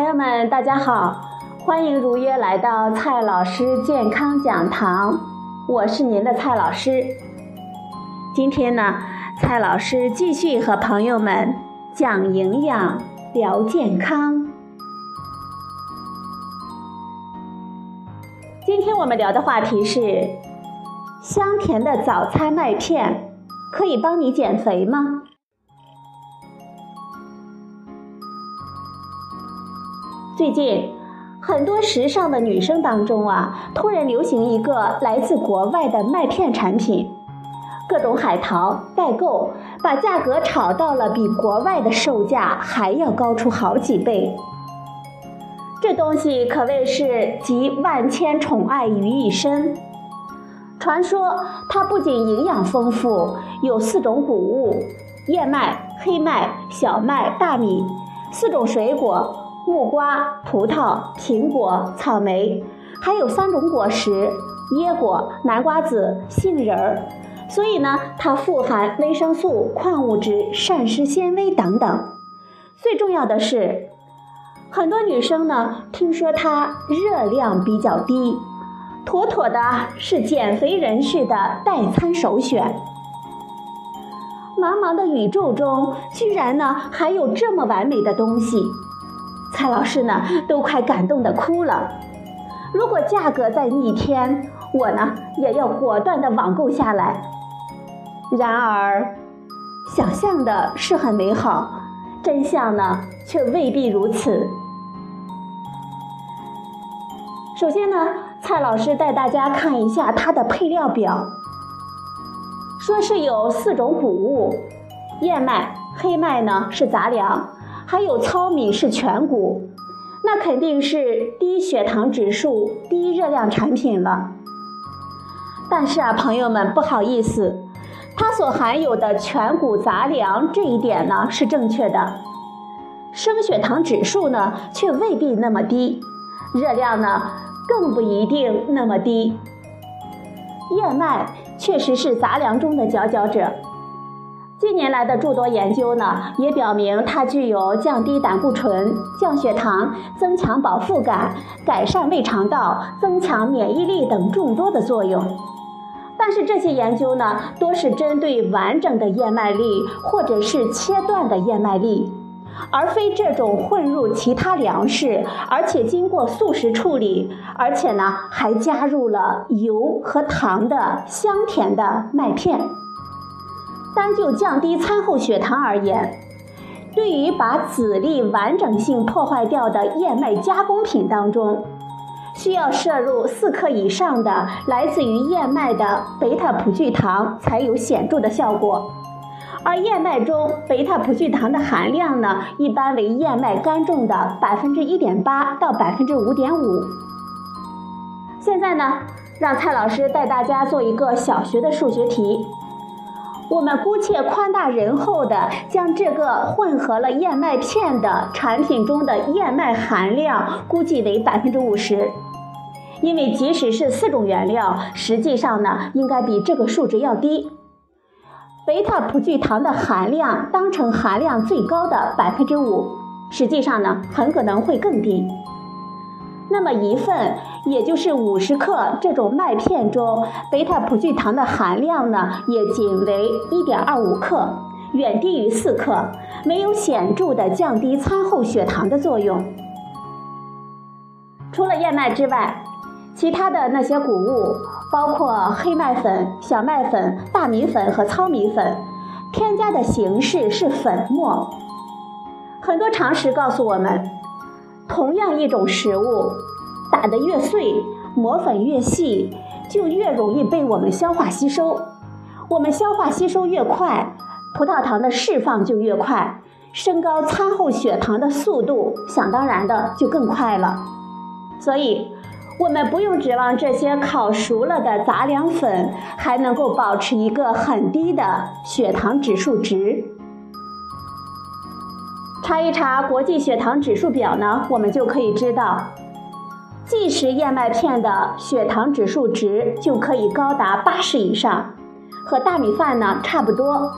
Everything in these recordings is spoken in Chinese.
朋友们大家好，欢迎如约来到蔡老师健康讲堂，我是您的蔡老师。今天呢，蔡老师继续和朋友们讲营养、聊健康。今天我们聊的话题是：香甜的早餐麦片可以帮你减肥吗？最近，很多时尚的女生当中啊，突然流行一个来自国外的麦片产品，各种海淘代购，把价格炒到了比国外的售价还要高出好几倍。这东西可谓是集万千宠爱于一身。传说它不仅营养丰富，有四种谷物：燕麦、黑麦、小麦、大米，四种水果。木瓜、葡萄、苹果、草莓，还有三种果实：椰果、南瓜子、杏仁儿。所以呢，它富含维生素、矿物质、膳食纤维等等。最重要的是，很多女生呢听说它热量比较低，妥妥的是减肥人士的代餐首选。茫茫的宇宙中，居然呢还有这么完美的东西。蔡老师呢，都快感动的哭了。如果价格再逆天，我呢也要果断的网购下来。然而，想象的是很美好，真相呢却未必如此。首先呢，蔡老师带大家看一下它的配料表，说是有四种谷物，燕麦、黑麦呢是杂粮。还有糙米是全谷，那肯定是低血糖指数、低热量产品了。但是啊，朋友们不好意思，它所含有的全谷杂粮这一点呢是正确的，升血糖指数呢却未必那么低，热量呢更不一定那么低。燕麦确实是杂粮中的佼佼者。近年来的诸多研究呢，也表明它具有降低胆固醇、降血糖、增强饱腹感、改善胃肠道、增强免疫力等众多的作用。但是这些研究呢，多是针对完整的燕麦粒或者是切断的燕麦粒，而非这种混入其他粮食，而且经过素食处理，而且呢还加入了油和糖的香甜的麦片。单就降低餐后血糖而言，对于把籽粒完整性破坏掉的燕麦加工品当中，需要摄入四克以上的来自于燕麦的贝塔葡聚糖才有显著的效果。而燕麦中贝塔葡聚糖的含量呢，一般为燕麦干重的百分之一点八到百分之五点五。现在呢，让蔡老师带大家做一个小学的数学题。我们姑且宽大仁厚的将这个混合了燕麦片的产品中的燕麦含量估计为百分之五十，因为即使是四种原料，实际上呢应该比这个数值要低。贝塔葡聚糖的含量当成含量最高的百分之五，实际上呢很可能会更低。那么一份，也就是五十克这种麦片中，贝塔葡聚糖的含量呢，也仅为一点二五克，远低于四克，没有显著的降低餐后血糖的作用。除了燕麦之外，其他的那些谷物，包括黑麦粉、小麦粉、大米粉和糙米粉，添加的形式是粉末。很多常识告诉我们。同样一种食物，打得越碎，磨粉越细，就越容易被我们消化吸收。我们消化吸收越快，葡萄糖的释放就越快，升高餐后血糖的速度，想当然的就更快了。所以，我们不用指望这些烤熟了的杂粮粉还能够保持一个很低的血糖指数值。查一查国际血糖指数表呢，我们就可以知道，即食燕麦片的血糖指数值就可以高达八十以上，和大米饭呢差不多。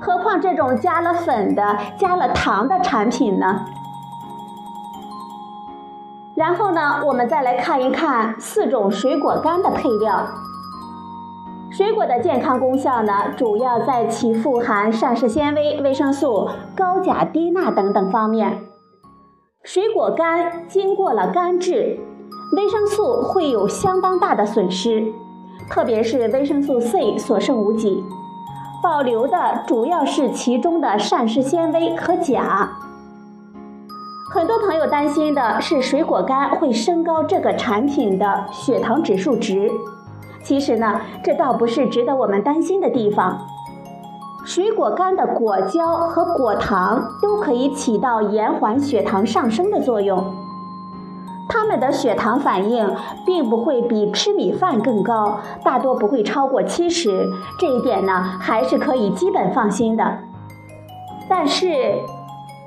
何况这种加了粉的、加了糖的产品呢？然后呢，我们再来看一看四种水果干的配料。水果的健康功效呢，主要在其富含膳食纤维、维生素、高钾、低钠等等方面。水果干经过了干制，维生素会有相当大的损失，特别是维生素 C 所剩无几，保留的主要是其中的膳食纤维和钾。很多朋友担心的是水果干会升高这个产品的血糖指数值，其实呢，这倒不是值得我们担心的地方。水果干的果胶和果糖都可以起到延缓血糖上升的作用，它们的血糖反应并不会比吃米饭更高，大多不会超过七十，这一点呢，还是可以基本放心的。但是，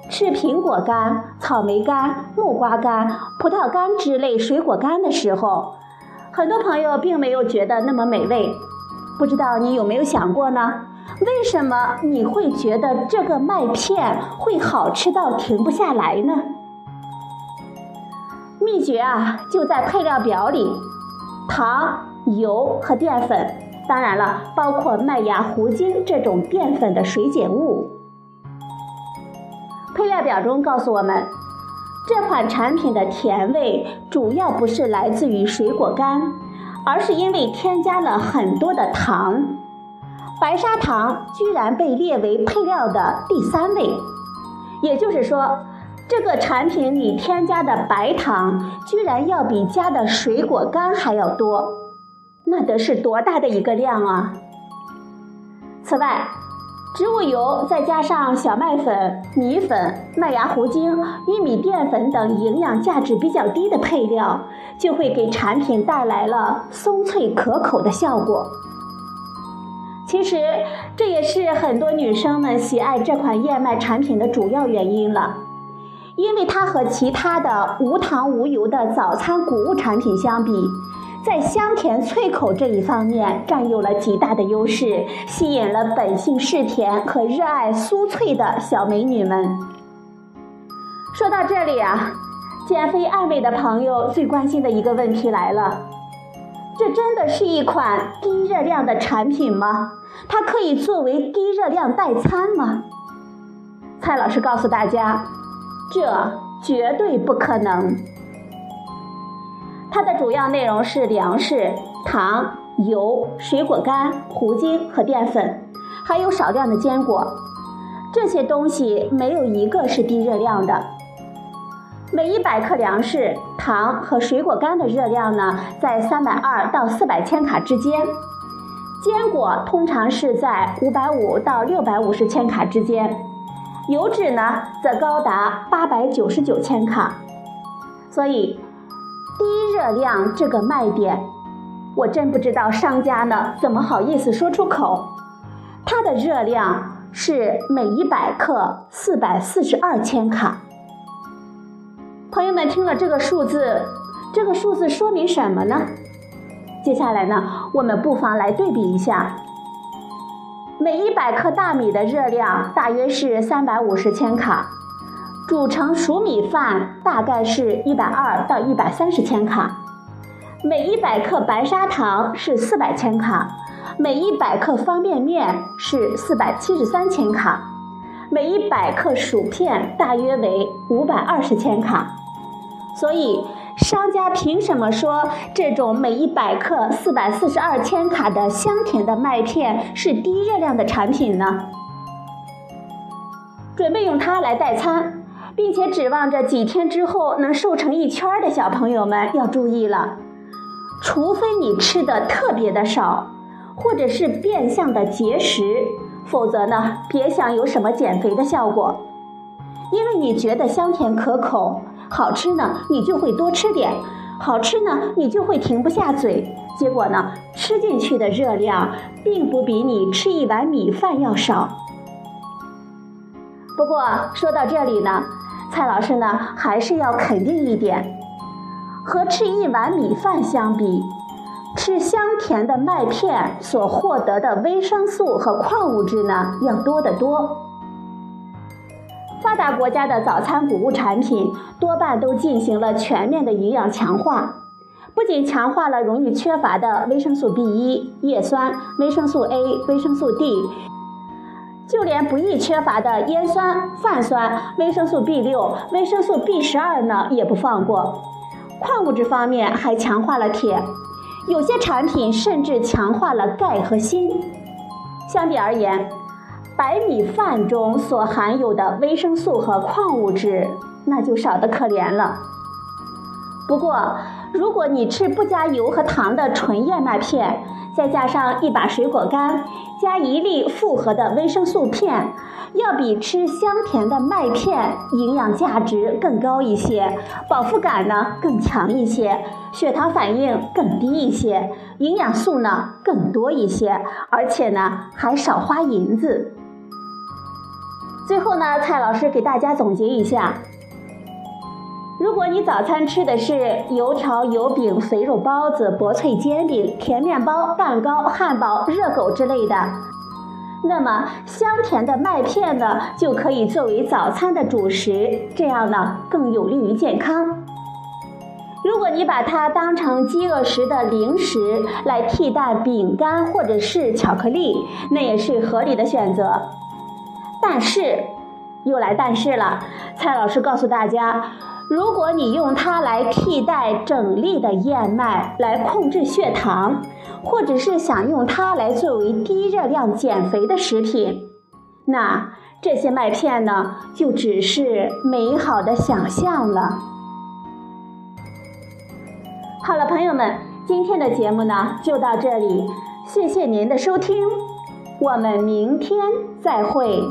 吃苹果干、草莓干、木瓜干、葡萄干之类水果干的时候，很多朋友并没有觉得那么美味。不知道你有没有想过呢？为什么你会觉得这个麦片会好吃到停不下来呢？秘诀啊，就在配料表里：糖、油和淀粉，当然了，包括麦芽糊精这种淀粉的水解物。配料表中告诉我们，这款产品的甜味主要不是来自于水果干，而是因为添加了很多的糖。白砂糖居然被列为配料的第三位，也就是说，这个产品里添加的白糖居然要比加的水果干还要多，那得是多大的一个量啊！此外，植物油再加上小麦粉、米粉、麦芽糊精、玉米淀粉等营养价值比较低的配料，就会给产品带来了松脆可口的效果。其实，这也是很多女生们喜爱这款燕麦产品的主要原因了，因为它和其他的无糖无油的早餐谷物产品相比。在香甜脆口这一方面占有了极大的优势，吸引了本性嗜甜和热爱酥脆的小美女们。说到这里啊，减肥爱美的朋友最关心的一个问题来了：这真的是一款低热量的产品吗？它可以作为低热量代餐吗？蔡老师告诉大家，这绝对不可能。它的主要内容是粮食、糖、油、水果干、糊精和淀粉，还有少量的坚果。这些东西没有一个是低热量的。每一百克粮食、糖和水果干的热量呢，在三百二到四百千卡之间。坚果通常是在五百五到六百五十千卡之间。油脂呢，则高达八百九十九千卡。所以。低热量这个卖点，我真不知道商家呢怎么好意思说出口。它的热量是每一百克四百四十二千卡。朋友们听了这个数字，这个数字说明什么呢？接下来呢，我们不妨来对比一下。每一百克大米的热量大约是三百五十千卡。煮成熟米饭大概是一百二到一百三十千卡，每一百克白砂糖是四百千卡，每一百克方便面是四百七十三千卡，每一百克薯片大约为五百二十千卡。所以，商家凭什么说这种每一百克四百四十二千卡的香甜的麦片是低热量的产品呢？准备用它来代餐。并且指望着几天之后能瘦成一圈的小朋友们要注意了，除非你吃的特别的少，或者是变相的节食，否则呢，别想有什么减肥的效果。因为你觉得香甜可口，好吃呢，你就会多吃点，好吃呢，你就会停不下嘴，结果呢，吃进去的热量并不比你吃一碗米饭要少。不过说到这里呢。蔡老师呢，还是要肯定一点，和吃一碗米饭相比，吃香甜的麦片所获得的维生素和矿物质呢，要多得多。发达国家的早餐谷物产品多半都进行了全面的营养强化，不仅强化了容易缺乏的维生素 B1、叶酸、维生素 A、维生素 D，就连不易缺乏的烟酸、泛酸、维生素 B 六、维生素 B 十二呢也不放过。矿物质方面还强化了铁，有些产品甚至强化了钙和锌。相比而言，白米饭中所含有的维生素和矿物质，那就少得可怜了。不过，如果你吃不加油和糖的纯燕麦片，再加上一把水果干，加一粒复合的维生素片，要比吃香甜的麦片营养价值更高一些，饱腹感呢更强一些，血糖反应更低一些，营养素呢更多一些，而且呢还少花银子。最后呢，蔡老师给大家总结一下：如果你早餐吃的是油条、油饼、肥肉包子、薄脆煎饼、甜面包、蛋糕、汉堡、热狗之类的，那么香甜的麦片呢，就可以作为早餐的主食，这样呢更有利于健康。如果你把它当成饥饿时的零食来替代饼干或者是巧克力，那也是合理的选择。但是，又来但是了。蔡老师告诉大家，如果你用它来替代整粒的燕麦来控制血糖，或者是想用它来作为低热量减肥的食品，那这些麦片呢，就只是美好的想象了。好了，朋友们，今天的节目呢就到这里，谢谢您的收听，我们明天再会。